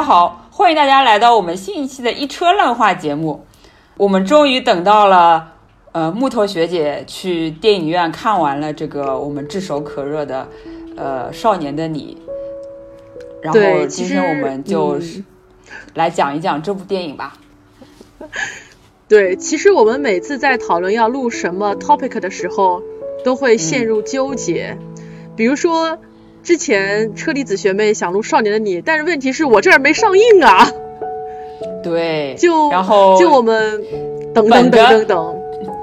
大家好，欢迎大家来到我们新一期的一车烂话节目。我们终于等到了，呃，木头学姐去电影院看完了这个我们炙手可热的，呃，《少年的你》。然后今天我们就是来讲一讲这部电影吧。对，其实我们每次在讨论要录什么 topic 的时候，都会陷入纠结。比如说，之前车厘子学妹想录《少年的你》，但是问题是我这儿没上映啊。对，就然后就我们等等等等等。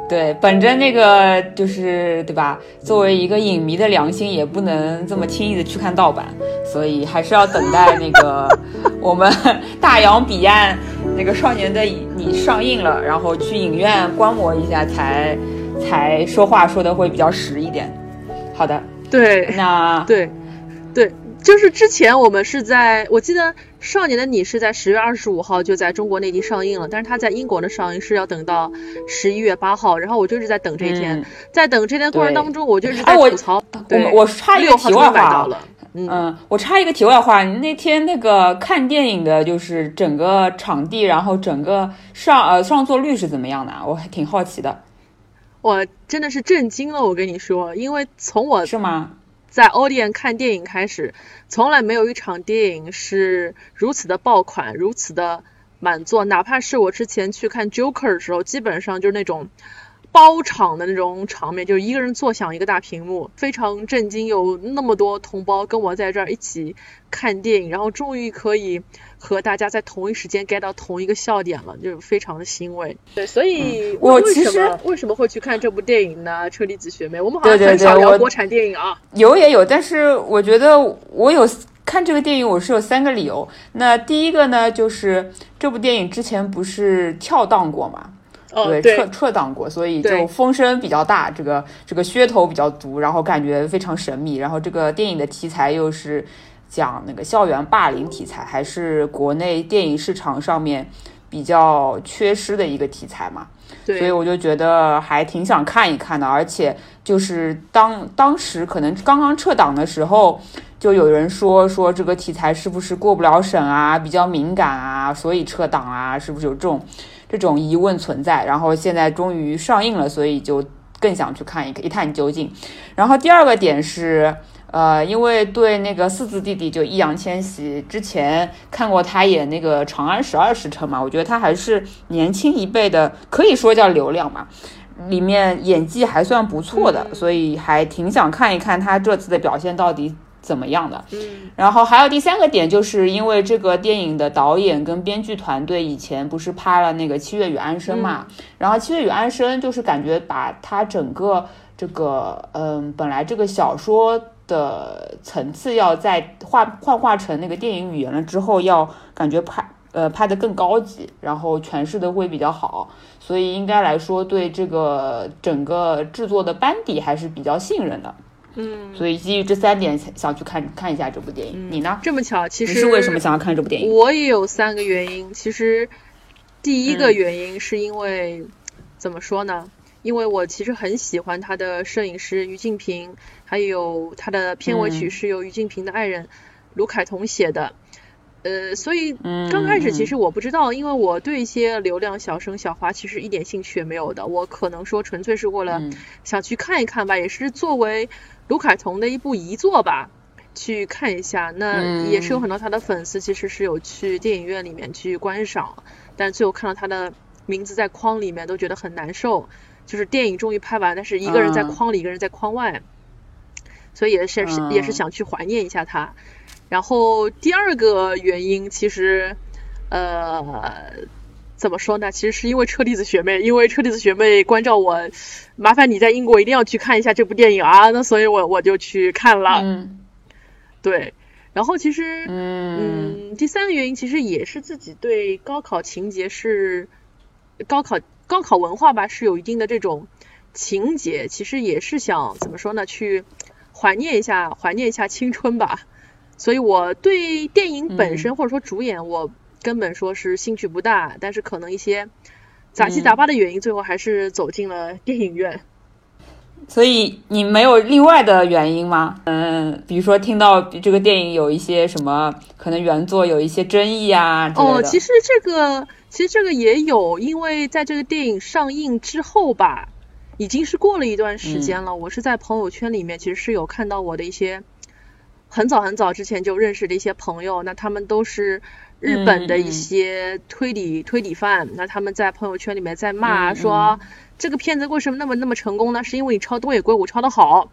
对，本着那个就是对吧？作为一个影迷的良心，也不能这么轻易的去看盗版，所以还是要等待那个 我们大洋彼岸那个《少年的你》上映了，然后去影院观摩一下，才才说话说的会比较实一点。好的，对，那对对。就是之前我们是在，我记得《少年的你》是在十月二十五号就在中国内地上映了，但是它在英国的上映是要等到十一月八号，然后我就是在等这一天，在等这天过程当中，我就是在吐槽。我我插一个题外话，嗯，我插一个题外话，你那天那个看电影的，就是整个场地，然后整个上呃上座率是怎么样的？我还挺好奇的。我真的是震惊了，我跟你说，因为从我是吗？在欧店看电影开始，从来没有一场电影是如此的爆款，如此的满座。哪怕是我之前去看 Joker 的时候，基本上就是那种包场的那种场面，就是一个人坐享一个大屏幕，非常震惊。有那么多同胞跟我在这儿一起看电影，然后终于可以。和大家在同一时间 get 到同一个笑点了，就非常的欣慰。对，所以我其实为什么会去看这部电影呢？车厘子学妹，我们好像很少聊国产电影啊。有也有，但是我觉得我有看这个电影，我是有三个理由。那第一个呢，就是这部电影之前不是跳档过嘛？对，撤撤档过，所以就风声比较大，这个这个噱头比较足，然后感觉非常神秘。然后这个电影的题材又是。讲那个校园霸凌题材，还是国内电影市场上面比较缺失的一个题材嘛？对，所以我就觉得还挺想看一看的。而且就是当当时可能刚刚撤档的时候，就有人说说这个题材是不是过不了审啊，比较敏感啊，所以撤档啊，是不是有这种这种疑问存在？然后现在终于上映了，所以就更想去看一一探究竟。然后第二个点是。呃，因为对那个四字弟弟就易烊千玺之前看过他演那个《长安十二时辰》嘛，我觉得他还是年轻一辈的，可以说叫流量嘛，里面演技还算不错的，所以还挺想看一看他这次的表现到底怎么样的。嗯，然后还有第三个点，就是因为这个电影的导演跟编剧团队以前不是拍了那个《七月与安生》嘛，然后《七月与安生》就是感觉把他整个这个，嗯，本来这个小说。的层次要在画幻化成那个电影语言了之后，要感觉拍呃拍的更高级，然后诠释的会比较好，所以应该来说对这个整个制作的班底还是比较信任的。嗯，所以基于这三点想去看看一下这部电影。你呢？这么巧，其实你是为什么想要看这部电影？我也有三个原因。其实第一个原因是因为怎么说呢？因为我其实很喜欢他的摄影师于静平，还有他的片尾曲是由于静平的爱人卢凯彤写的，呃，所以刚开始其实我不知道，因为我对一些流量小生小花其实一点兴趣也没有的，我可能说纯粹是为了想去看一看吧，也是作为卢凯彤的一部遗作吧，去看一下。那也是有很多他的粉丝其实是有去电影院里面去观赏，但最后看到他的名字在框里面都觉得很难受。就是电影终于拍完，但是一个人在框里，一个人在框外，所以也是也是想去怀念一下他。然后第二个原因，其实呃怎么说呢？其实是因为车厘子学妹，因为车厘子学妹关照我，麻烦你在英国一定要去看一下这部电影啊。那所以我我就去看了。嗯。对，然后其实嗯，第三个原因其实也是自己对高考情节是高考。高考文化吧是有一定的这种情节，其实也是想怎么说呢？去怀念一下，怀念一下青春吧。所以我对电影本身或者说主演，我根本说是兴趣不大。但是可能一些杂七杂八的原因，最后还是走进了电影院。所以你没有另外的原因吗？嗯，比如说听到这个电影有一些什么可能原作有一些争议啊哦，其实这个其实这个也有，因为在这个电影上映之后吧，已经是过了一段时间了。我是在朋友圈里面其实是有看到我的一些很早很早之前就认识的一些朋友，那他们都是日本的一些推理推理犯，那他们在朋友圈里面在骂说。这个片子为什么那么那么成功呢？是因为你抄东野圭吾抄的好，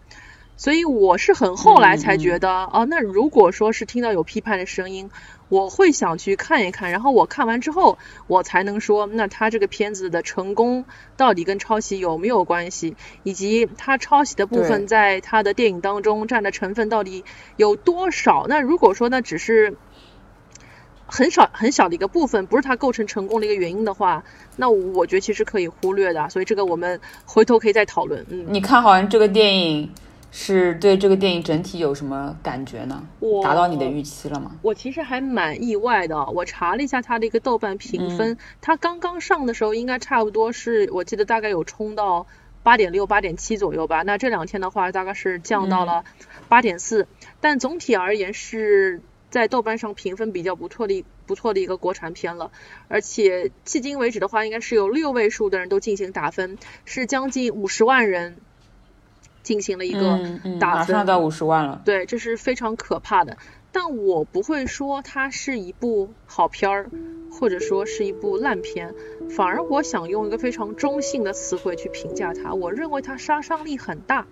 所以我是很后来才觉得啊，那如果说是听到有批判的声音，我会想去看一看，然后我看完之后，我才能说，那他这个片子的成功到底跟抄袭有没有关系，以及他抄袭的部分在他的电影当中占的成分到底有多少？那如果说那只是。很少很小的一个部分，不是它构成成功的一个原因的话，那我觉得其实可以忽略的。所以这个我们回头可以再讨论。嗯，你看好像这个电影，是对这个电影整体有什么感觉呢？我达到你的预期了吗？我其实还蛮意外的。我查了一下它的一个豆瓣评分，它刚刚上的时候应该差不多是我记得大概有冲到八点六、八点七左右吧。那这两天的话，大概是降到了八点四。但总体而言是。在豆瓣上评分比较不错的不错的一个国产片了，而且迄今为止的话，应该是有六位数的人都进行打分，是将近五十万人进行了一个打分，马上到五十万了。对，这是非常可怕的。但我不会说它是一部好片儿，或者说是一部烂片，反而我想用一个非常中性的词汇去评价它。我认为它杀伤力很大。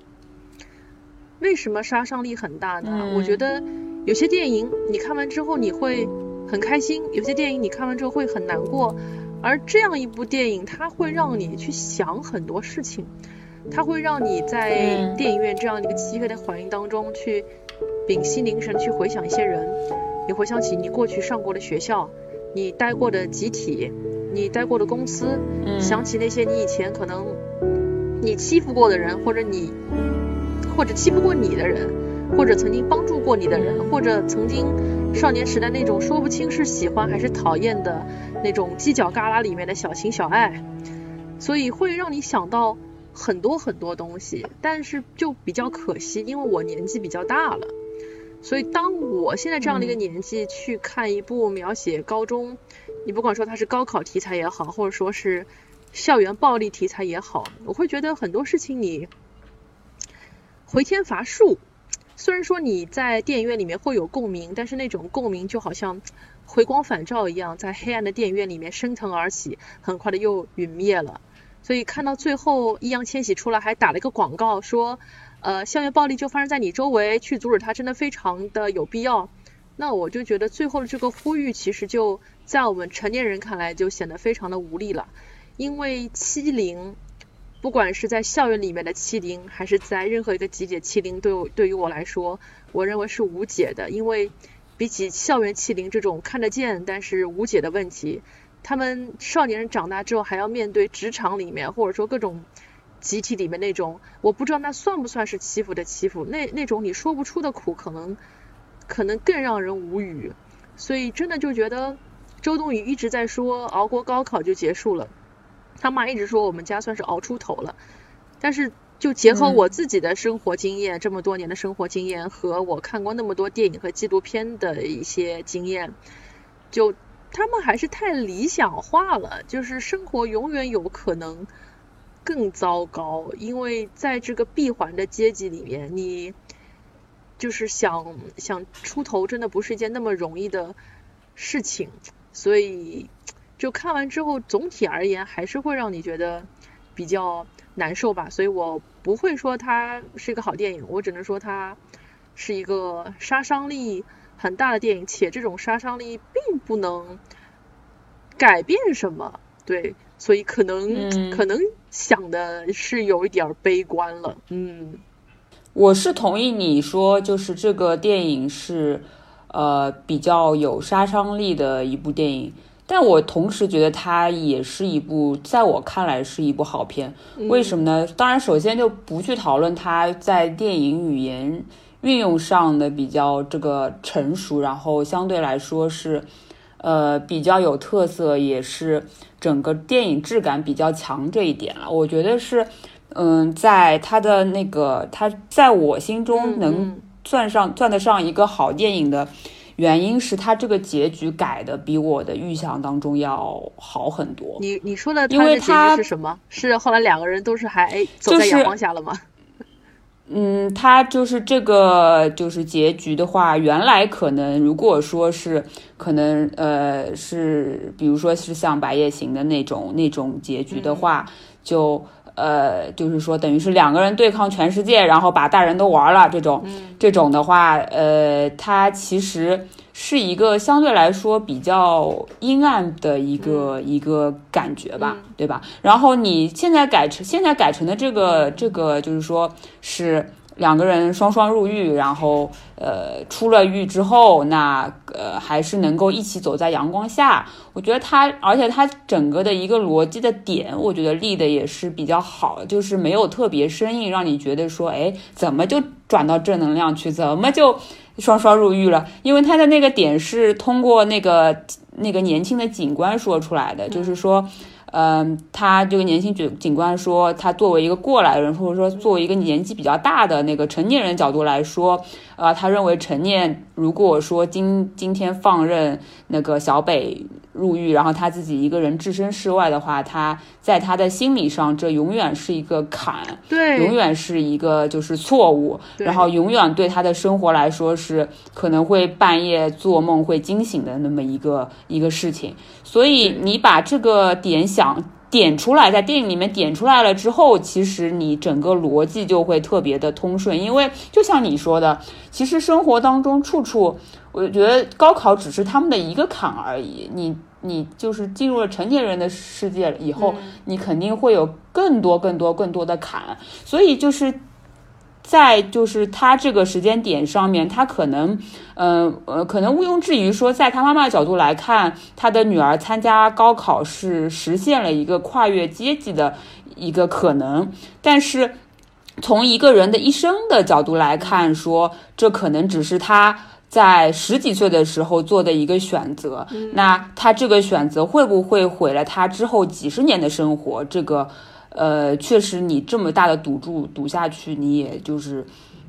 为什么杀伤力很大呢？我觉得。有些电影你看完之后你会很开心，有些电影你看完之后会很难过，而这样一部电影它会让你去想很多事情，它会让你在电影院这样一个漆黑的环境当中去屏息凝神去回想一些人，你回想起你过去上过的学校，你待过的集体，你待过的公司，想起那些你以前可能你欺负过的人，或者你或者欺负过你的人。或者曾经帮助过你的人，或者曾经少年时代那种说不清是喜欢还是讨厌的那种犄角旮旯里面的小情小爱，所以会让你想到很多很多东西。但是就比较可惜，因为我年纪比较大了，所以当我现在这样的一个年纪去看一部描写高中，你不管说它是高考题材也好，或者说是校园暴力题材也好，我会觉得很多事情你回天乏术。虽然说你在电影院里面会有共鸣，但是那种共鸣就好像 回光返照一样，在黑暗的电影院里面升腾而起，很快的又陨灭了。所以看到最后，易烊千玺出来还打了一个广告，说，呃，校园暴力就发生在你周围，去阻止它真的非常的有必要。那我就觉得最后的这个呼吁，其实就在我们成年人看来就显得非常的无力了，因为欺凌。不管是在校园里面的欺凌，还是在任何一个集体欺凌，对对于我来说，我认为是无解的。因为比起校园欺凌这种看得见但是无解的问题，他们少年人长大之后还要面对职场里面或者说各种集体里面那种，我不知道那算不算是欺负的欺负，那那种你说不出的苦，可能可能更让人无语。所以真的就觉得周冬雨一直在说熬过高考就结束了。他妈一直说我们家算是熬出头了，但是就结合我自己的生活经验，这么多年的生活经验和我看过那么多电影和纪录片的一些经验，就他们还是太理想化了，就是生活永远有可能更糟糕，因为在这个闭环的阶级里面，你就是想想出头，真的不是一件那么容易的事情，所以。就看完之后，总体而言还是会让你觉得比较难受吧，所以我不会说它是一个好电影，我只能说它是一个杀伤力很大的电影，且这种杀伤力并不能改变什么，对，所以可能可能想的是有一点悲观了，嗯，我是同意你说，就是这个电影是呃比较有杀伤力的一部电影。但我同时觉得它也是一部，在我看来是一部好片。为什么呢？当然，首先就不去讨论它在电影语言运用上的比较这个成熟，然后相对来说是，呃，比较有特色，也是整个电影质感比较强这一点了。我觉得是，嗯，在它的那个它在我心中能嗯算上算得上一个好电影的原因是他这个结局改的比我的预想当中要好很多。你你说的因为他局是什么？是后来两个人都是还哎走在阳光下了吗？嗯，他就是这个就是结局的话，原来可能如果说是可能呃是比如说是像《白夜行》的那种那种结局的话，就呃就是说等于是两个人对抗全世界，然后把大人都玩了这种、这种的话，呃，它其实。是一个相对来说比较阴暗的一个、一个感觉吧，对吧？然后你现在改成现在改成的这个这个，就是说是两个人双双入狱，然后呃出了狱之后，那呃还是能够一起走在阳光下。我觉得他，而且他整个的一个逻辑的点，我觉得立的也是比较好，就是没有特别生硬，让你觉得说，哎，怎么就转到正能量去，怎么就双双入狱了？因为他的那个点是通过那个那个年轻的警官说出来的，就是说。嗯他这个年轻警警官说，他作为一个过来人，或者说作为一个年纪比较大的那个成年人角度来说，呃，他认为陈念如果说今今天放任那个小北入狱，然后他自己一个人置身事外的话，他在他的心理上，这永远是一个坎，对，永远是一个就是错误，然后永远对他的生活来说是可能会半夜做梦会惊醒的那么一个一个事情。所以你把这个点想点出来，在电影里面点出来了之后，其实你整个逻辑就会特别的通顺，因为就像你说的，其实生活当中处处，我觉得高考只是他们的一个坎而已。你你就是进入了成年人的世界以后，你肯定会有更多更多更多的坎，所以就是。在就是他这个时间点上面，他可能，呃呃，可能毋庸置疑说，在他妈妈的角度来看，他的女儿参加高考是实现了一个跨越阶级的一个可能，但是从一个人的一生的角度来看，说这可能只是他在十几岁的时候做的一个选择。那他这个选择会不会毁了他之后几十年的生活？这个，呃，确实你这么大的赌注赌下去，你也就是。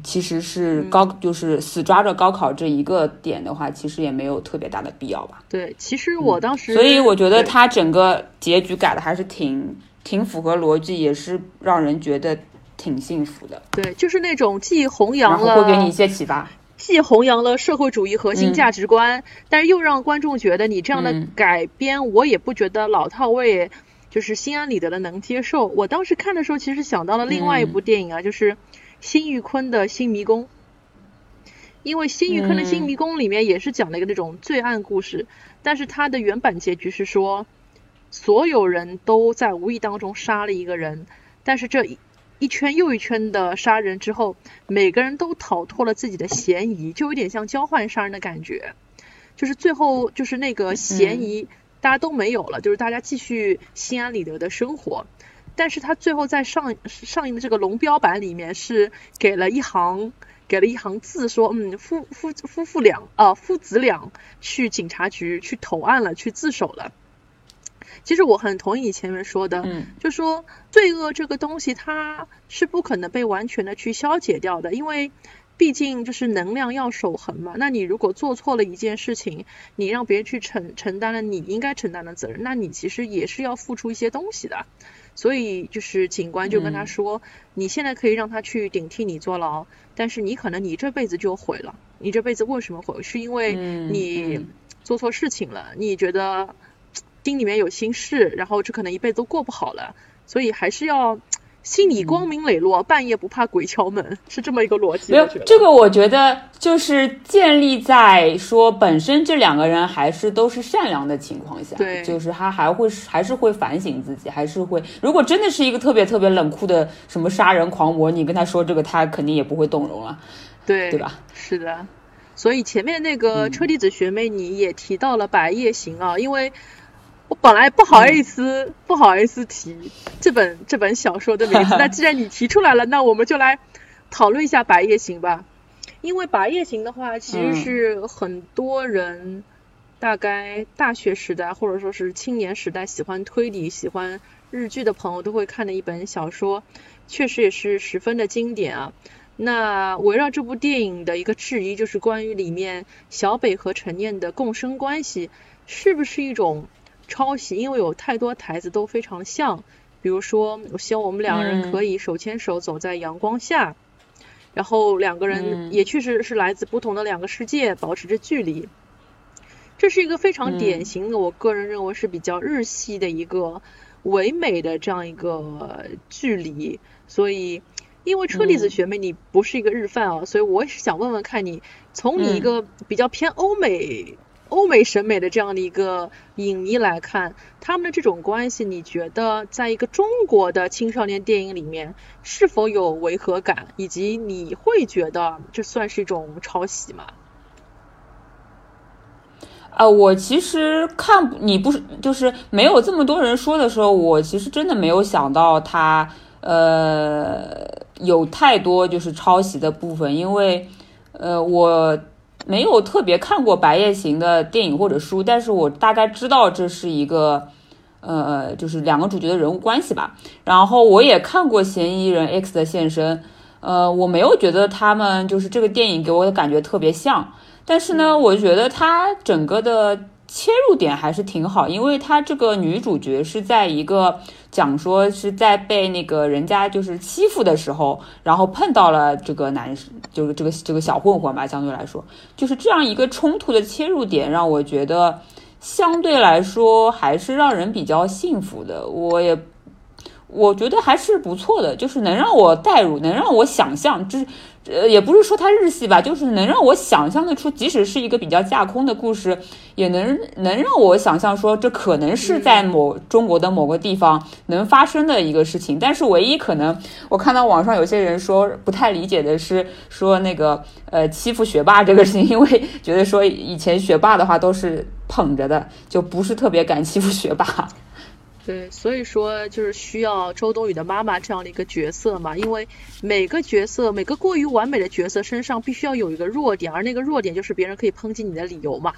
其实是高，就是死抓着高考这一个点的话，其实也没有特别大的必要吧。对，其实我当时，嗯所以我觉得他整个结局改的还是挺挺符合逻辑，也是让人觉得挺幸福的，对，就是那种既弘然扬后会给你一了些启发。既弘扬了社会主义核心嗯价值观，但是又让观众觉得你这样的嗯改编，我也不觉得老套，我也就是心安理得的能接受。我当时看的时候，其实想到了另外一部电影啊，就是辛玉坤的《新迷宫》。因为辛玉坤的《新迷宫》里面也是讲了一个那种罪案故事，但是它的原版结局是说，所有人都在无意当中杀了一个人，但是这一一圈又一圈的杀人之后，每个人都逃脱了自己的嫌疑，就有点像交换杀人的感觉。就是最后就是那个嫌疑大家都没有了，就是大家继续心安理得的生活。但是他最后在上上映的这个龙标版里面是给了一行给了一行字说，嗯，夫夫夫妇俩啊、父子俩去警察局去投案了，去自首了。其实我很同意你前面说的，嗯就说罪恶这个东西它是不可能被完全的去消解掉的，因为毕竟就是能量要守恒嘛。那你如果做错了一件事情，你让别人去承承担了你应该承担的责任，那你其实也是要付出一些东西的。所以就是警官就跟他说，你现在可以让他去顶替你坐牢，但是你可能你这辈子就毁了。你这辈子为什么毁？是因为嗯你嗯做错事情了，你觉得心里面有心事，然后这可能一辈子都过不好了，所以还是要心里光明磊落，半夜不怕鬼敲门，是这么一个逻辑。没有这个，我觉得就是建立在说本身这两个人还是都是善良的情况下，对就是他还会还是会反省自己，还是会，如果真的是一个特别特别冷酷的什么杀人狂魔，你跟他说这个，他肯定也不会动容了，对对吧？是的，所以前面那个嗯车厘子学妹你也提到了《白夜行》啊，因为我本来不好意思、嗯不好意思提这本这本小说的名字，那既然你提出来了，那我们就来讨论一下《白夜行》吧。因为《白夜行》的话，其实嗯是很多人大概大学时代或者说是青年时代喜欢推理、喜欢日剧的朋友都会看的一本小说，确实也是十分的经典啊。那围绕这部电影的一个质疑，就是关于里面小北和陈念的共生关系是不是一种抄袭？因为有太多台词都非常像，比如说我希望我们两个人可以手牵手走在阳光下，然后两个人也确实是来自不同的两个世界，保持着距离。这是一个非常典型的，我个人认为是比较日系的一个唯美的这样一个距离，所以。因为车厘子学妹你不是一个日饭啊，所以我也是想问问看你，从你一个比较偏欧美、欧美审美的这样的一个影迷来看，他们的这种关系，你觉得在一个中国的青少年电影里面是否有违和感，以及你会觉得这算是一种抄袭吗？呃，我其实看你不是就是没有这么多人说的时候，我其实真的没有想到他呃。有太多就是抄袭的部分，因为，呃，我没有特别看过《白夜行》的电影或者书，但是我大概知道这是一个，呃，就是两个主角的人物关系吧。然后我也看过《嫌疑人 X 的现身》，呃，我没有觉得他们就是这个电影给我的感觉特别像，但是呢，我觉得它整个的。切入点还是挺好，因为她这个女主角是在一个讲说是在被那个人家就是欺负的时候，然后碰到了这个男，就是这个这个小混混吧，相对来说，就是这样一个冲突的切入点，让我觉得相对来说还是让人比较幸福的。我也。我觉得还是不错的，就是能让我代入，能让我想象，就是，呃，也不是说它日系吧，就是能让我想象得出，即使是一个比较架空的故事，也能能让我想象说，这可能是在某中国的某个地方能发生的一个事情。但是唯一可能，我看到网上有些人说不太理解的是，说那个呃欺负学霸这个事情，因为觉得说以前学霸的话都是捧着的，就不是特别敢欺负学霸。对，所以说就是需要周冬雨的妈妈这样的一个角色嘛，因为每个角色，每个过于完美的角色身上必须要有一个弱点，而那个弱点就是别人可以抨击你的理由嘛。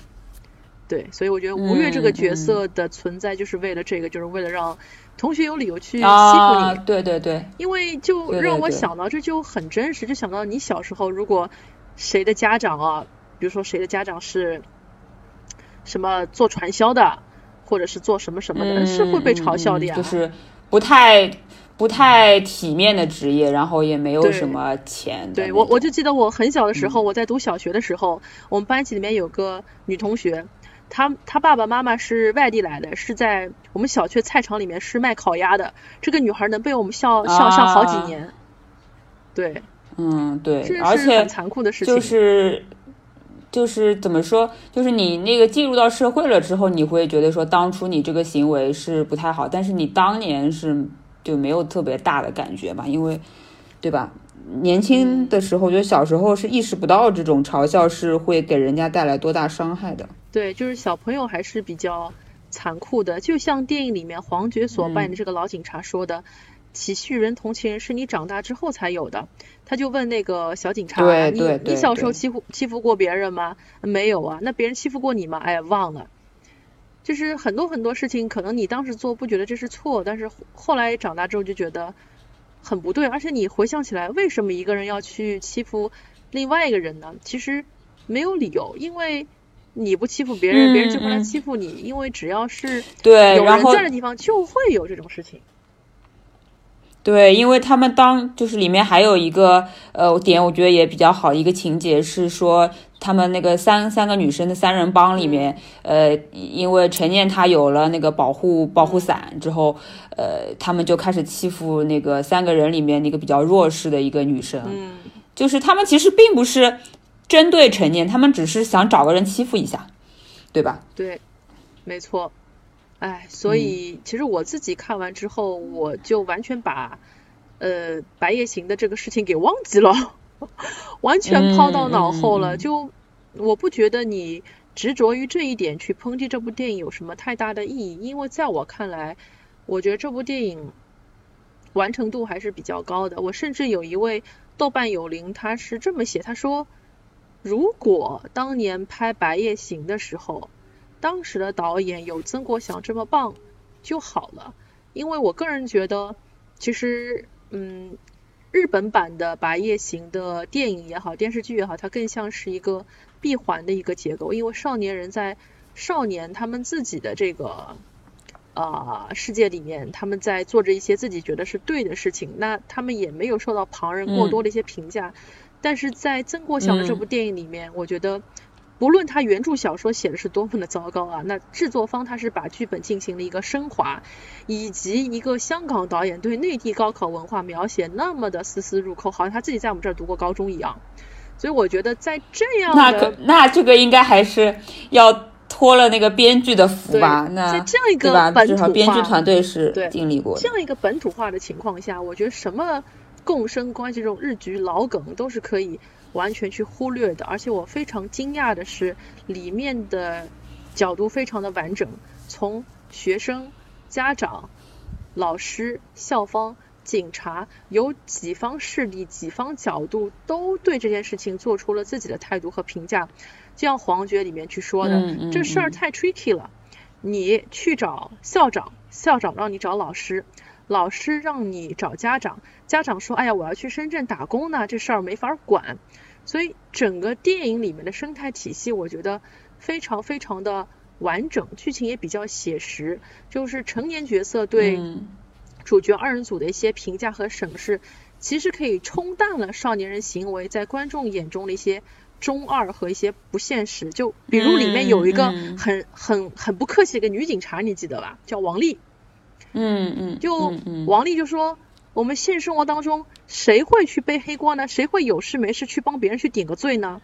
对，所以我觉得吴越这个角色的存在就是为了这个，就是为了让同学有理由去欺负你。对对对。因为就让我想到这就很真实，就想到你小时候如果谁的家长啊，比如说谁的家长是什么做传销的。或者是做什么什么的，是会被嘲笑的呀。就是不太不太体面的职业，然后也没有什么钱。对我，我就记得我很小的时候，我在读小学的时候，我们班级里面有个女同学，她她爸爸妈妈是外地来的，是在我们小区菜场里面是卖烤鸭的。这个女孩能被我们笑笑笑好几年。对，嗯，对，而且很残酷的事情。就是。就是怎么说？就是你那个进入到社会了之后，你会觉得说当初你这个行为是不太好，但是你当年是就没有特别大的感觉嘛？因为，对吧？年轻的时候，就小时候是意识不到这种嘲笑是会给人家带来多大伤害的。对，就是小朋友还是比较残酷的，就像电影里面黄觉所扮演的这个老警察说的。体恤人同情人是你长大之后才有的。他就问那个小警察：“你你小时候欺负欺负过别人吗？没有啊。那别人欺负过你吗？哎，忘了。就是很多很多事情，可能你当时做不觉得这是错，但是后来长大之后就觉得很不对。而且你回想起来，为什么一个人要去欺负另外一个人呢？其实没有理由，因为你不欺负别人，别人就会来欺负你。因为只要是有人在的地方，就会有这种事情。”对，因为他们当就是里面还有一个呃点，我觉得也比较好一个情节是说，他们那个三三个女生的三人帮里面，呃，因为陈念她有了那个保护保护伞之后，呃，他们就开始欺负那个三个人里面那个比较弱势的一个女生，嗯，就是他们其实并不是针对陈念，他们只是想找个人欺负一下，对吧？对，没错。哎，所以其实我自己看完之后，我就完全把呃《白夜行》的这个事情给忘记了，完全抛到脑后了。就我不觉得你执着于这一点去抨击这部电影有什么太大的意义，因为在我看来，我觉得这部电影完成度还是比较高的。我甚至有一位豆瓣友邻，他是这么写，他说：“如果当年拍《白夜行》的时候。”当时的导演有曾国祥这么棒就好了，因为我个人觉得，其实嗯，日本版的《白夜行》的电影也好，电视剧也好，它更像是一个闭环的一个结构，因为少年人在少年他们自己的这个。啊，世界里面他们在做着一些自己觉得是对的事情，那他们也没有受到旁人过多的一些评价。但是在曾国祥的这部电影里面，我觉得不论他原著小说写的是多么的糟糕啊，那制作方他是把剧本进行了一个升华，以及一个香港导演对内地高考文化描写那么的丝丝入扣，好像他自己在我们这儿读过高中一样。所以我觉得在这样的那那这个应该还是要。托了那个编剧的福吧，那在这样一个本土编剧团队是经历过这样一个本土化的情况下，我觉得什么共生关系这种日剧老梗都是可以完全去忽略的。而且我非常惊讶的是，里面的角度非常的完整，从学生、家长、老师、校方、警察，有几方势力、几方角度都对这件事情做出了自己的态度和评价。就像黄觉里面去说的，这事儿太 tricky 了。你去找校长，校长让你找老师，老师让你找家长，家长说：“哎呀，我要去深圳打工呢，这事儿没法管。”所以整个电影里面的生态体系，我觉得非常非常的完整，剧情也比较写实。就是成年角色对主角二人组的一些评价和审视，其实可以冲淡了少年人行为在观众眼中的一些。中二和一些不现实，就比如里面有一个很很很不客气的一个女警察，你记得吧？叫王丽。嗯嗯。就王丽就说，我们现实生活当中谁会去背黑锅呢？谁会有事没事去帮别人去顶个罪呢？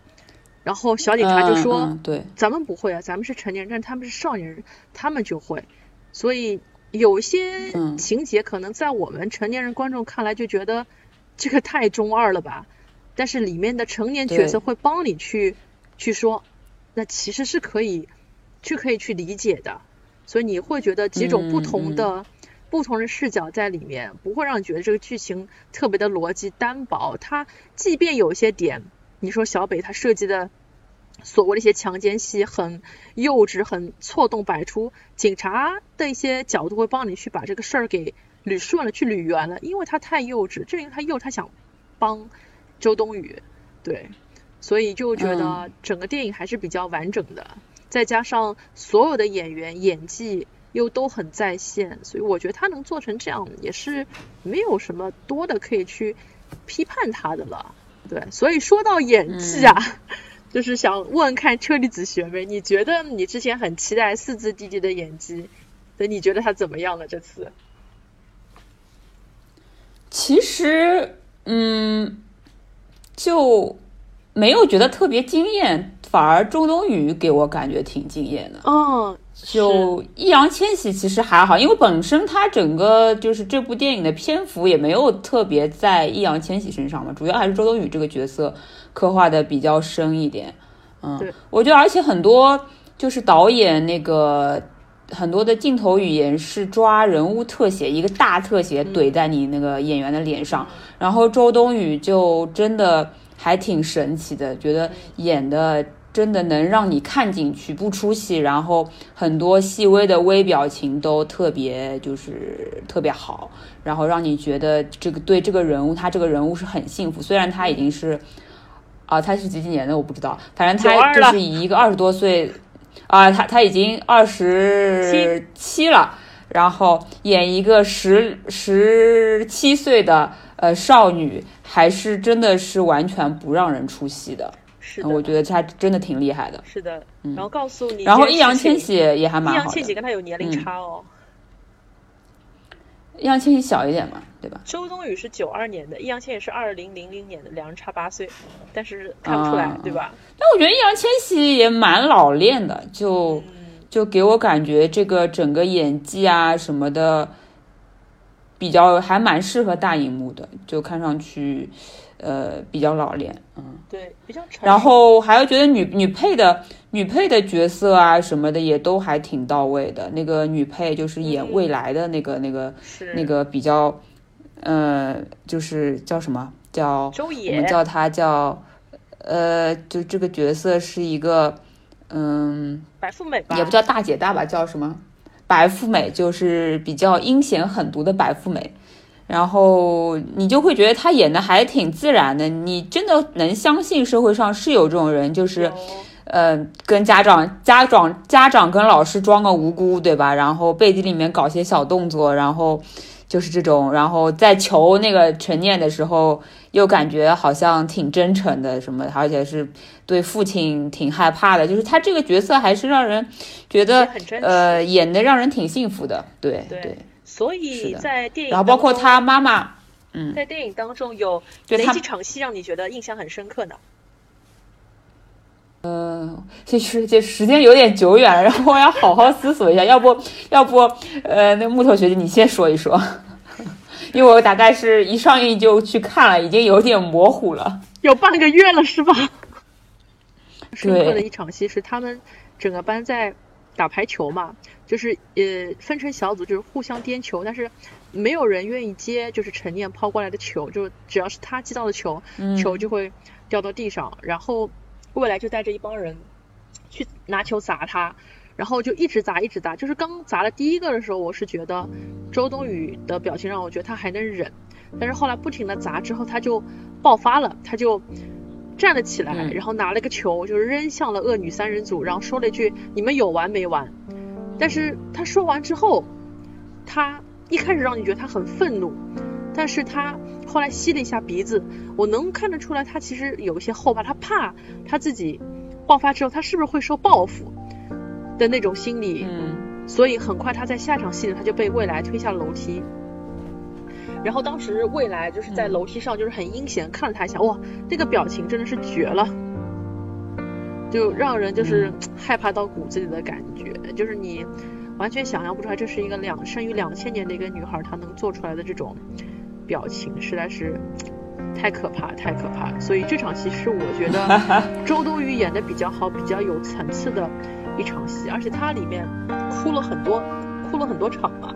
然后小警察就说，对，咱们不会啊，咱们是成年人，但他们是少年人，他们就会。所以有些情节可能在我们成年人观众看来就觉得这个太中二了吧。但是里面的成年角色会帮你去去说，那其实是可以去可以去理解的，所以你会觉得几种不同的不同的视角在里面，不会让你觉得这个剧情特别的逻辑单薄。它即便有些点，你说小北他设计的所谓的一些强奸戏很幼稚、很错动百出，警察的一些角度会帮你去把这个事儿给捋顺了、去捋圆了，因为他太幼稚，正因为他幼，他想帮。周冬雨，对，所以就觉得整个电影还是比较完整的，再加上所有的演员演技又都很在线，所以我觉得他能做成这样也是没有什么多的可以去批判他的了。对，所以说到演技啊，就是想问看车厘子学妹，你觉得你之前很期待四字弟弟的演技，对你觉得他怎么样了？这次？其实，嗯。就没有觉得特别惊艳，反而周冬雨给我感觉挺惊艳的。嗯，就易烊千玺其实还好，因为本身他整个就是这部电影的篇幅也没有特别在易烊千玺身上嘛，主要还是周冬雨这个角色刻画的比较深一点。嗯，我觉得而且很多就是导演那个很多的镜头语言是抓人物特写，一个大特写怼在你那个演员的脸上。然后周冬雨就真的还挺神奇的，觉得演的真的能让你看进去不出戏，然后很多细微的微表情都特别就是特别好，然后让你觉得这个对这个人物他这个人物是很幸福。虽然他已经是啊，他是几几年的我不知道，反正他就是以一个二十多岁啊，他他已经二十七了，然后演一个十十七岁的。呃，少女还是真的是完全不让人出戏的，是的，我觉得他真的挺厉害的。是的，然后告诉你，然后易烊千玺也还蛮好。易烊千玺跟他有年龄差哦。易烊千玺小一点嘛，对吧？周冬雨是九二年的，易烊千玺是二零零零年的，两人差八岁，但是看不出来，对吧？但我觉得易烊千玺也蛮老练的，就就给我感觉这个整个演技啊什么的。比较还蛮适合大荧幕的，就看上去，呃，比较老练，嗯，对，比较。然后还有觉得女女配的女配的角色啊什么的也都还挺到位的。那个女配就是演未来的那个那个那个比较，呃，就是叫什么叫周也，我们叫她叫，呃，就这个角色是一个，嗯，白富美吧，也不叫大姐大吧，叫什么？白富美，就是比较阴险狠毒的白富美。然后你就会觉得他演的还挺自然的，你真的能相信社会上是有这种人，就是，呃，跟家长、家长、家长跟老师装个无辜，对吧？然后背地里面搞些小动作，然后就是这种，然后在求那个陈念的时候，又感觉好像挺真诚的，什么，而且是对父亲挺害怕的，就是他这个角色还是让人觉得，呃，演的让人挺幸福的，对对。所以在电影，然后包括他妈妈，嗯，在电影当中有哪几场戏让你觉得印象很深刻呢？嗯，其实这时间有点久远了，然后我要好好思索一下，要不要不呃，那木头学姐你先说一说，因为我大概是一上映就去看了，已经有点模糊了，有半个月了是吧？深刻的一场戏是他们整个班在打排球嘛。就是呃分成小组，就是互相颠球，但是没有人愿意接，就是陈念抛过来的球，就只要是他击到的球，球就会掉到地上，然后未来就带着一帮人去拿球砸他，然后就一直砸一直砸，就是刚砸了第一个的时候，我是觉得周冬雨的表情让我觉得他还能忍，但是后来不停的砸之后，他就爆发了，他就站了起来，然后拿了个球就扔向了恶女三人组，然后说了一句：“你们有完没完？”但是他说完之后，他一开始让你觉得他很愤怒，但是他后来吸了一下鼻子，我能看得出来他其实有一些后怕，他怕他自己爆发之后他是不是会受报复的那种心理，嗯，所以很快他在下场戏里他就被未来推下了楼梯，然后当时未来就是在楼梯上就是很阴险看了他一下，哇，那个表情真的是绝了。就让人就是 害怕到骨子里的感觉，就是你完全想象不出来，这是一个两生于两千年的一个女孩，她能做出来的这种表情，实在是 太可怕，太可怕。所以这场戏是我觉得 周冬雨演的比较好、比较有层次的一场戏，而且她里面哭了很多，哭了很多场嘛，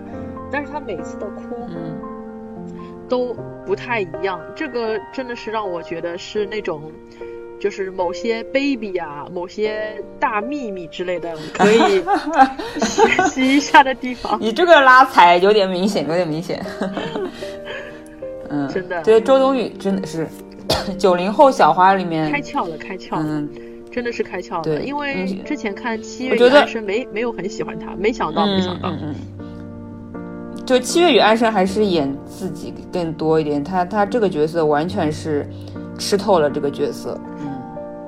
但是她每次的哭都不太一样，这个真的是让我觉得是那种。就是某些 baby 啊，某些大秘密之类的，可以学习一下的地方。你这个拉踩有点明显，有点明显。嗯，真的。对，周冬雨真的是 九零后小花里面开窍了，开窍了，真的是开窍了。对，因为之前看七月与安生没没有很喜欢她，没想到，没想到。嗯就七月与安生还是演自己更多一点，他他这个角色完全是吃透了这个角色。嗯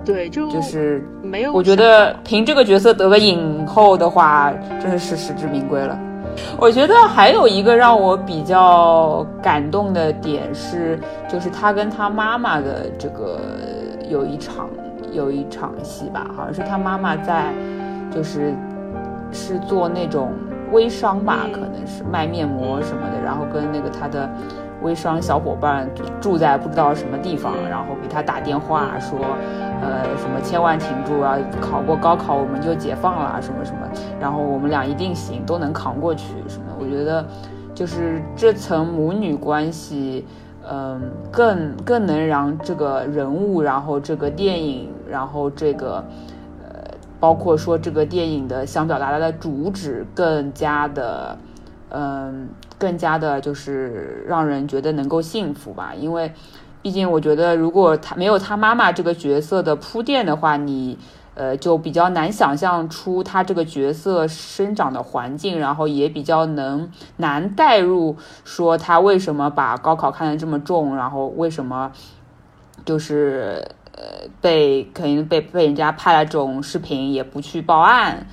对，就就是没有。我觉得凭这个角色得个影后的话，真的是实至名归了。我觉得还有一个让我比较感动的点是，就是他跟他妈妈的这个有一场有一场戏吧，好像是他妈妈在，就是是做那种微商吧，可能是卖面膜什么的，然后跟那个他的。微商小伙伴住在不知道什么地方，然后给他打电话说，呃，什么千万挺住啊，考过高考我们就解放了，什么什么，然后我们俩一定行，都能扛过去什么。我觉得，就是这层母女关系，嗯，更更能让这个人物，然后这个电影，然后这个，呃，包括说这个电影的想表达的主旨更加的，嗯。更加的，就是让人觉得能够幸福吧。因为，毕竟我觉得，如果他没有他妈妈这个角色的铺垫的话，你，呃，就比较难想象出他这个角色生长的环境，然后也比较能难带入，说他为什么把高考看得这么重，然后为什么，就是呃被肯定被被人家拍了这种视频也不去报案。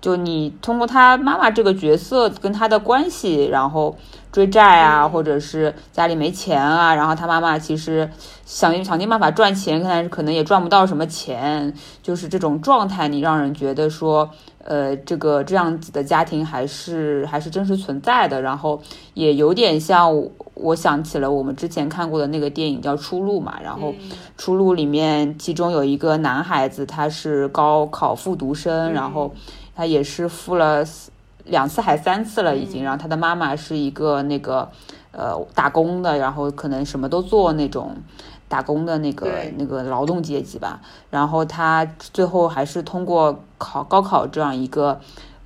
就你通过他妈妈这个角色跟他的关系，然后追债啊，或者是家里没钱啊，然后他妈妈其实想想尽办法赚钱，但是可能也赚不到什么钱，就是这种状态，你让人觉得说，呃，这个这样子的家庭还是还是真实存在的，然后也有点像我想起了我们之前看过的那个电影叫《出路》嘛，然后《出路》里面其中有一个男孩子，他是高考复读生，然后。他也是复了两次还三次了已经，然后他的妈妈是一个那个呃打工的，然后可能什么都做那种打工的那个那个劳动阶级吧。然后他最后还是通过考高考这样一个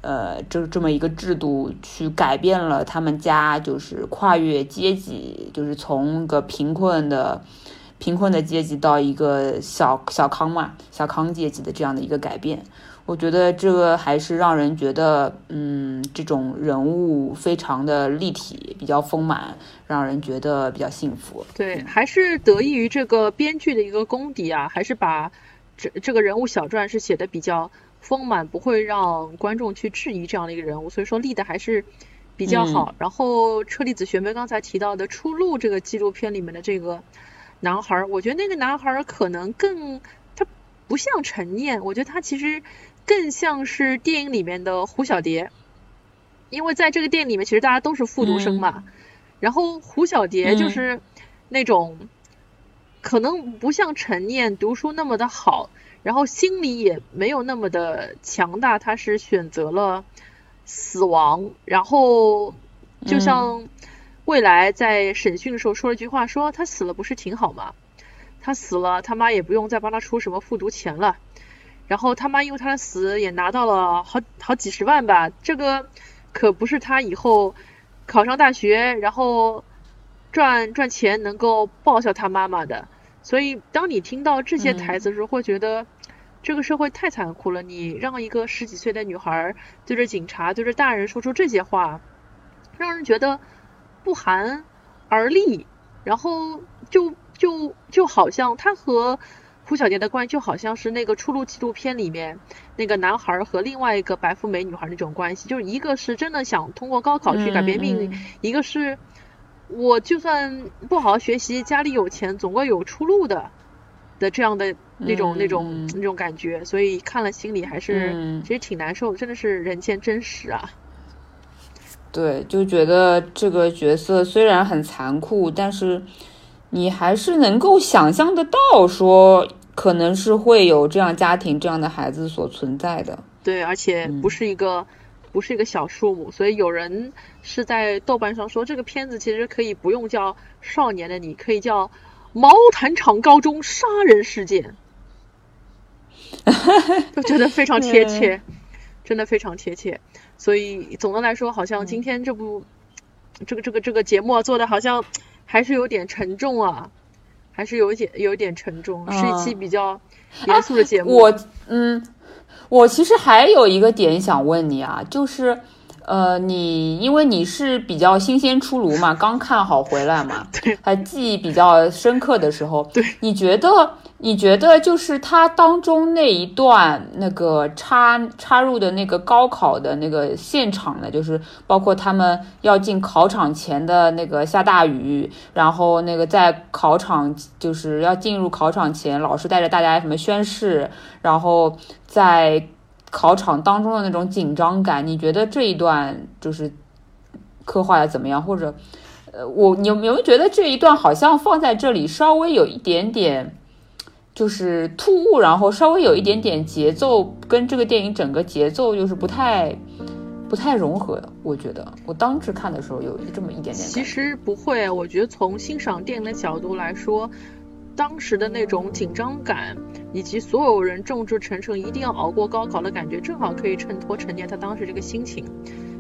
呃，这这么一个制度去改变了他们家，就是跨越阶级，就是从个贫困的贫困的阶级到一个小小康嘛，小康阶级的这样的一个改变。我觉得这个还是让人觉得，嗯，这种人物非常的立体，比较丰满，让人觉得比较幸福。对，还是得益于这个编剧的一个功底啊，还是把这这个人物小传是写的比较。丰满不会让观众去质疑这样的一个人物，所以说立的还是比较好。然后车厘子学妹刚才提到的《出路》这个纪录片里面的这个男孩，我觉得那个男孩可能更他不像陈念，我觉得他其实更像是电影里面的胡小蝶，因为在这个电影里面其实大家都是复读生嘛，然后胡小蝶就是那种可能不像陈念读书那么的好。然后心里也没有那么的强大，他是选择了死亡。然后就像未来在审讯的时候说了一句话，说他死了不是挺好吗？他死了，他妈也不用再帮他出什么复读钱了。然后他妈因为他的死也拿到了好好几十万吧，这个可不是他以后考上大学然后赚赚钱能够报效他妈妈的。所以，当你听到这些台词的时候，会觉得这个社会太残酷了。你让一个十几岁的女孩对着警察、对着大人说出这些话，让人觉得不寒而栗。然后，就就就好像他和胡小蝶的关系，就好像是那个出路纪录片里面那个男孩和另外一个白富美女孩那种关系，就是一个是真的想通过高考去改变命运，一个是。我就算不好好学习，家里有钱，总归有出路的的这样的那种那种那种感觉，所以看了心里还是其实挺难受，真的是人间真实啊。对，就觉得这个角色虽然很残酷，但是你还是能够想象得到，说可能是会有这样家庭、这样的孩子所存在的。对，而且不是一个。不是一个小数目，所以有人是在豆瓣上说这个片子其实可以不用叫《少年的你》，可以叫《毛坦厂高中杀人事件》，就觉得非常贴切，真的非常贴切。所以总的来说，好像今天这部这个这个这个节目做的好像还是有点沉重啊，还是有一点有点沉重，是一期比较严肃的节目。我嗯。我其实还有一个点想问你啊，就是，呃，你因为你是比较新鲜出炉嘛，刚看好回来嘛，对，还记忆比较深刻的时候，对，你觉得？你觉得就是它当中那一段那个插插入的那个高考的那个现场呢？就是包括他们要进考场前的那个下大雨，然后那个在考场就是要进入考场前，老师带着大家什么宣誓，然后在考场当中的那种紧张感，你觉得这一段就是刻画的怎么样？或者，呃，我你有没有觉得这一段好像放在这里稍微有一点点？就是突兀，然后稍微有一点点节奏，跟这个电影整个节奏就是不太不太融合。我觉得我当时看的时候有这么一点点。其实不会，我觉得从欣赏电影的角度来说，当时的那种紧张感，以及所有人众志成城一定要熬过高考的感觉，正好可以衬托陈年他当时这个心情。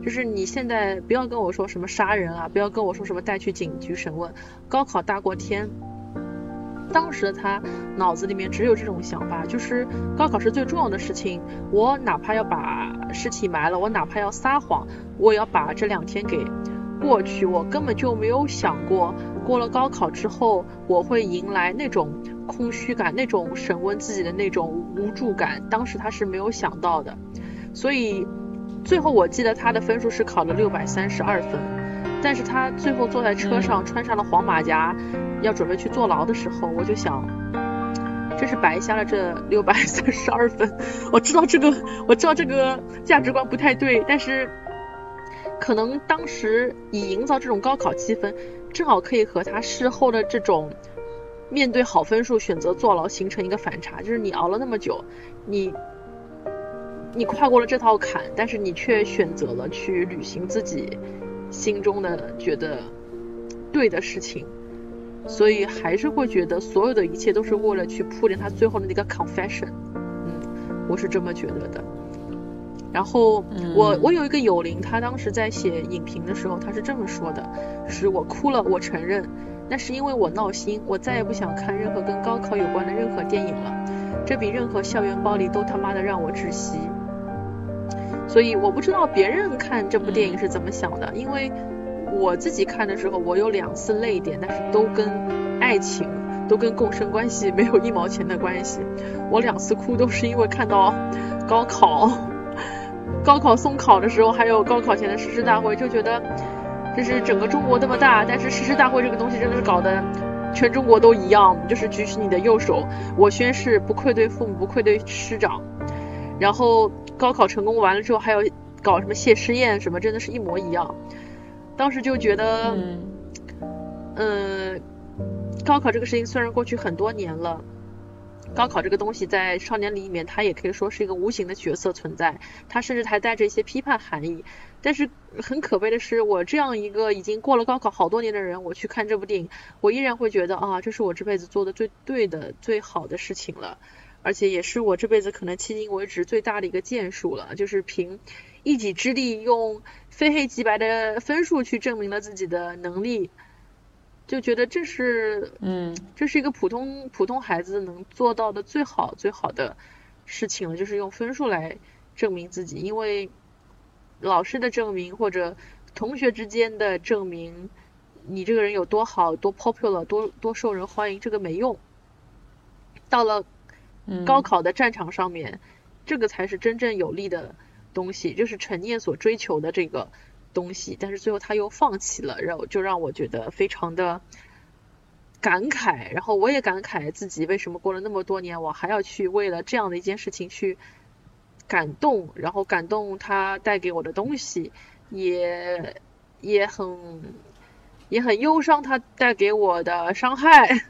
就是你现在不要跟我说什么杀人啊，不要跟我说什么带去警局审问，高考大过天。当时的他脑子里面只有这种想法，就是高考是最重要的事情，我哪怕要把尸体埋了，我哪怕要撒谎，我也要把这两天给过去。我根本就没有想过，过了高考之后，我会迎来那种空虚感，那种审问自己的那种无助感。当时他是没有想到的，所以最后我记得他的分数是考了六百三十二分，但是他最后坐在车上，穿上了黄马甲。要准备去坐牢的时候，我就想，真是白瞎了这六百三十二分。我知道这个，我知道这个价值观不太对，但是可能当时以营造这种高考气氛，正好可以和他事后的这种面对好分数选择坐牢形成一个反差。就是你熬了那么久，你你跨过了这套坎，但是你却选择了去履行自己心中的觉得对的事情。所以还是会觉得所有的一切都是为了去铺垫他最后的那个 confession，嗯，我是这么觉得的。然后我我有一个友邻，他当时在写影评的时候，他是这么说的：是我哭了，我承认，那是因为我闹心，我再也不想看任何跟高考有关的任何电影了，这比任何校园暴力都他妈的让我窒息。所以我不知道别人看这部电影是怎么想的，因为我自己看的时候，我有两次泪点，但是都跟爱情，都跟共生关系没有一毛钱的关系。我两次哭都是因为看到高考。高考送考的时候，还有高考前的誓师大会，就觉得就是整个中国那么大，但是誓师大会这个东西真的是搞得全中国都一样，就是举起你的右手，我宣誓不愧对父母，不愧对师长。然后高考成功完了之后，还有搞什么谢师宴什么，真的是一模一样。当时就觉得，嗯，高考这个事情虽然过去很多年了。高考这个东西在少年里面，它也可以说是一个无形的角色存在，它甚至还带着一些批判含义。但是很可悲的是，我这样一个已经过了高考好多年的人，我去看这部电影，我依然会觉得啊，这是我这辈子做的最对的、最好的事情了，而且也是我这辈子可能迄今为止最大的一个建树了，就是凭一己之力，用非黑即白的分数去证明了自己的能力。就觉得这是，嗯，这是一个普通普通孩子能做到的最好最好的事情了，就是用分数来证明自己。因为老师的证明或者同学之间的证明，你这个人有多好、多 popular、多多受人欢迎，这个没用。到了高考的战场上面，这个才是真正有利的东西，就是陈念所追求的这个。东西，但是最后他又放弃了，然后就让我觉得非常的感慨。然后我也感慨自己为什么过了那么多年，我还要去为了这样的一件事情去感动，然后感动他带给我的东西，也也很也很忧伤他带给我的伤害。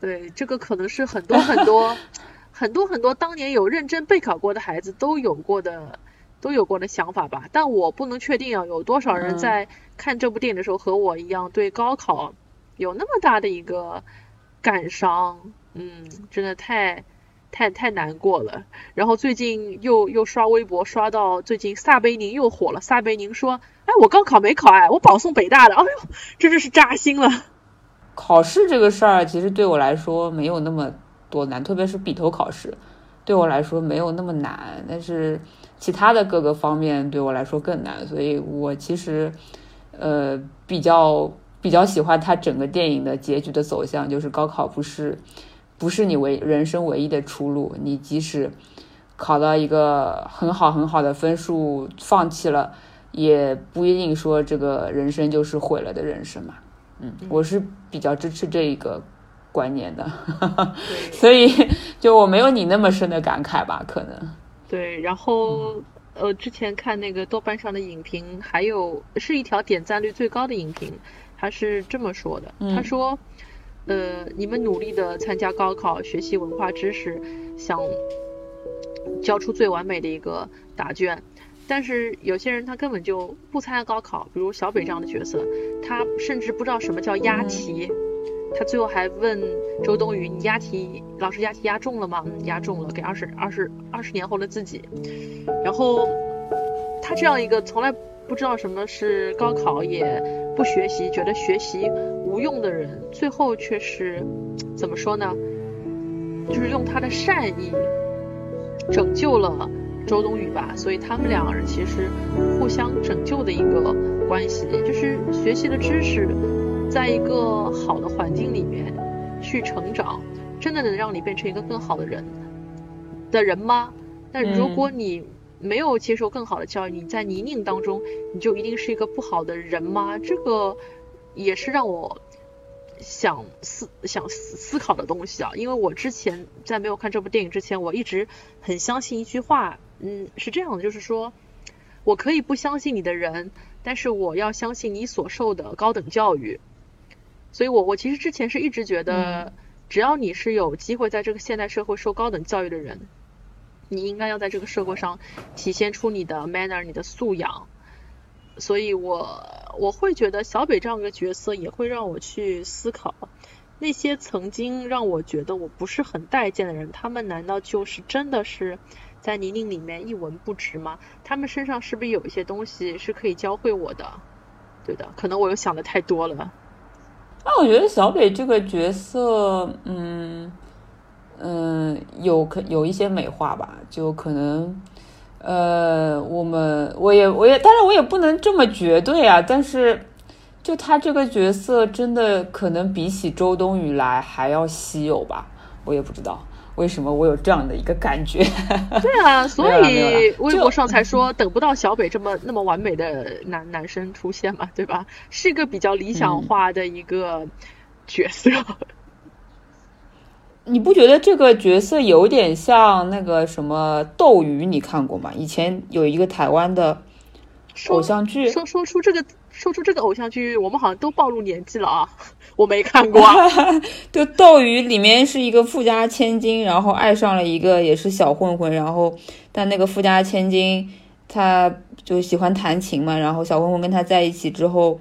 对，这个可能是很多很多 很多很多当年有认真备考过的孩子都有过的。都有过的想法吧，但我不能确定啊，有多少人在看这部电影的时候和我一样对高考有那么大的一个感伤，嗯，真的太太太难过了。然后最近又又刷微博刷到最近撒贝宁又火了，撒贝宁说，哎，我高考没考，哎，我保送北大的，哎呦，真的是扎心了。考试这个事儿其实对我来说没有那么多难，特别是笔头考试，对我来说没有那么难，但是。其他的各个方面对我来说更难，所以我其实，呃，比较比较喜欢他整个电影的结局的走向，就是高考不是不是你唯人生唯一的出路，你即使考到一个很好很好的分数，放弃了，也不一定说这个人生就是毁了的人生嘛。嗯，我是比较支持这一个观念的，所以就我没有你那么深的感慨吧，可能。对，然后呃，之前看那个豆瓣上的影评，还有是一条点赞率最高的影评，他是这么说的，他说，呃，你们努力的参加高考，学习文化知识，想交出最完美的一个答卷，但是有些人他根本就不参加高考，比如小北这样的角色，他甚至不知道什么叫押题。他最后还问周冬雨：“你押题，老师押题押中了吗？”“嗯，押中了，给二十二十二十年后的自己。”然后他这样一个从来不知道什么是高考，也不学习，觉得学习无用的人，最后却是怎么说呢？就是用他的善意拯救了周冬雨吧。所以他们两个人其实互相拯救的一个关系，就是学习的知识。在一个好的环境里面去成长，真的能让你变成一个更好的人的人吗？那如果你没有接受更好的教育，你在泥泞当中，你就一定是一个不好的人吗？这个也是让我想思想思思考的东西啊。因为我之前在没有看这部电影之前，我一直很相信一句话，嗯，是这样的，就是说我可以不相信你的人，但是我要相信你所受的高等教育。所以，我我其实之前是一直觉得，只要你是有机会在这个现代社会受高等教育的人，你应该要在这个社会上体现出你的 manner、你的素养。所以我我会觉得小北这样一个角色也会让我去思考，那些曾经让我觉得我不是很待见的人，他们难道就是真的是在泥泞里面一文不值吗？他们身上是不是有一些东西是可以教会我的？对的，可能我又想的太多了。那我觉得小北这个角色，嗯嗯，有可有一些美化吧，就可能，呃，我们我也我也，但是我也不能这么绝对啊。但是，就他这个角色，真的可能比起周冬雨来还要稀有吧？我也不知道。为什么我有这样的一个感觉？对啊，所以微博上才说等不到小北这么那么完美的男男生出现嘛，对吧？是一个比较理想化的一个角色。你不觉得这个角色有点像那个什么斗鱼？你看过吗？以前有一个台湾的偶像剧，说说出这个。说出这个偶像剧，我们好像都暴露年纪了啊！我没看过。就斗鱼里面是一个富家千金，然后爱上了一个也是小混混，然后但那个富家千金他就喜欢弹琴嘛，然后小混混跟他在一起之后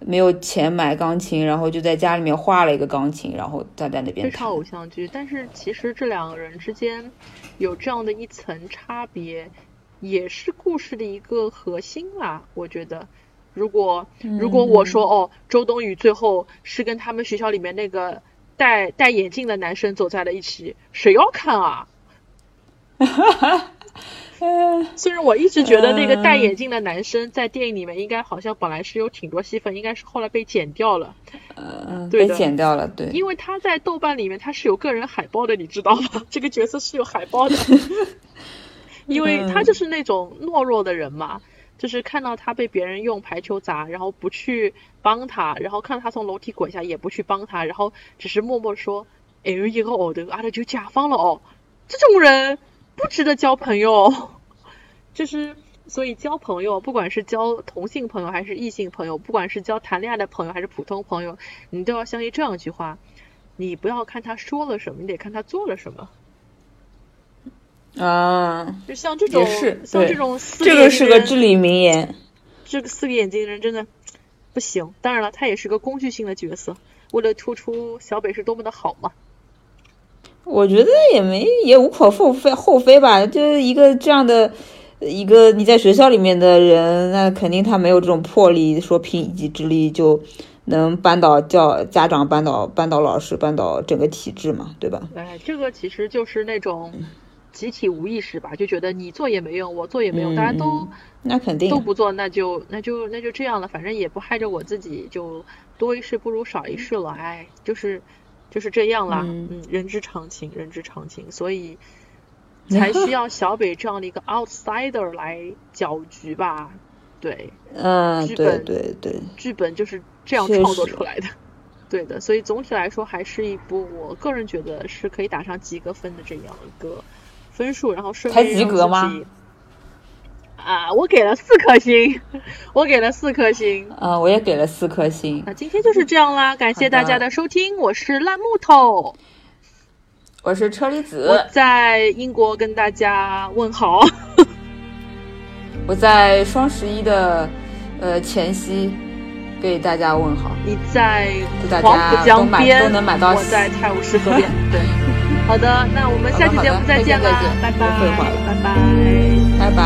没有钱买钢琴，然后就在家里面画了一个钢琴，然后他在那边。非常偶像剧，但是其实这两个人之间有这样的一层差别，也是故事的一个核心啦，我觉得。如果如果我说哦，周冬雨最后是跟他们学校里面那个戴戴眼镜的男生走在了一起，谁要看啊？虽然我一直觉得那个戴眼镜的男生在电影里面应该好像本来是有挺多戏份，应该是后来被剪掉了。嗯，被剪掉了，对。因为他在豆瓣里面他是有个人海报的，你知道吗？这个角色是有海报的，因为他就是那种懦弱的人嘛。就是看到他被别人用排球砸，然后不去帮他，然后看他从楼梯滚下也不去帮他，然后只是默默说：“哎呦，一个偶的阿德就甲方了哦。”这种人不值得交朋友。就是所以交朋友，不管是交同性朋友还是异性朋友，不管是交谈恋爱的朋友还是普通朋友，你都要相信这样一句话：你不要看他说了什么，你得看他做了什么。啊，就像这种，像这种，这个是个至理名言。这个四个眼睛的人真的不行。当然了，他也是个工具性的角色，为了突出小北是多么的好嘛。我觉得也没也无可厚非厚非吧，就是一个这样的一个你在学校里面的人，那肯定他没有这种魄力，说凭一己之力就能扳倒教家长、扳倒扳倒老师、扳倒整个体制嘛，对吧？哎，这个其实就是那种。集体无意识吧，就觉得你做也没用，我做也没用，大家都那肯定都不做，那就那就那就这样了，反正也不害着我自己，就多一事不如少一事了，哎，就是就是这样啦，嗯，人之常情，人之常情，所以 才需要小北这样的一个 outsider 来搅局吧，对，嗯，剧本对对，剧本就是这样创作出来的，对的，所以总体来说还是一部我个人觉得是可以打上及格分的这样一个。分数，然后顺便及格吗？啊，我给了四颗星，我给了四颗星。啊，我也给了四颗星。那今天就是这样啦，感谢大家的收听，我是烂木头，我是车厘子，我在英国跟大家问好，我在双十一的呃前夕给大家问好。你在黄浦江边，都能买到。我在泰晤士河边，对。好的，那我们下期节目再见啦，拜拜，拜拜，拜拜。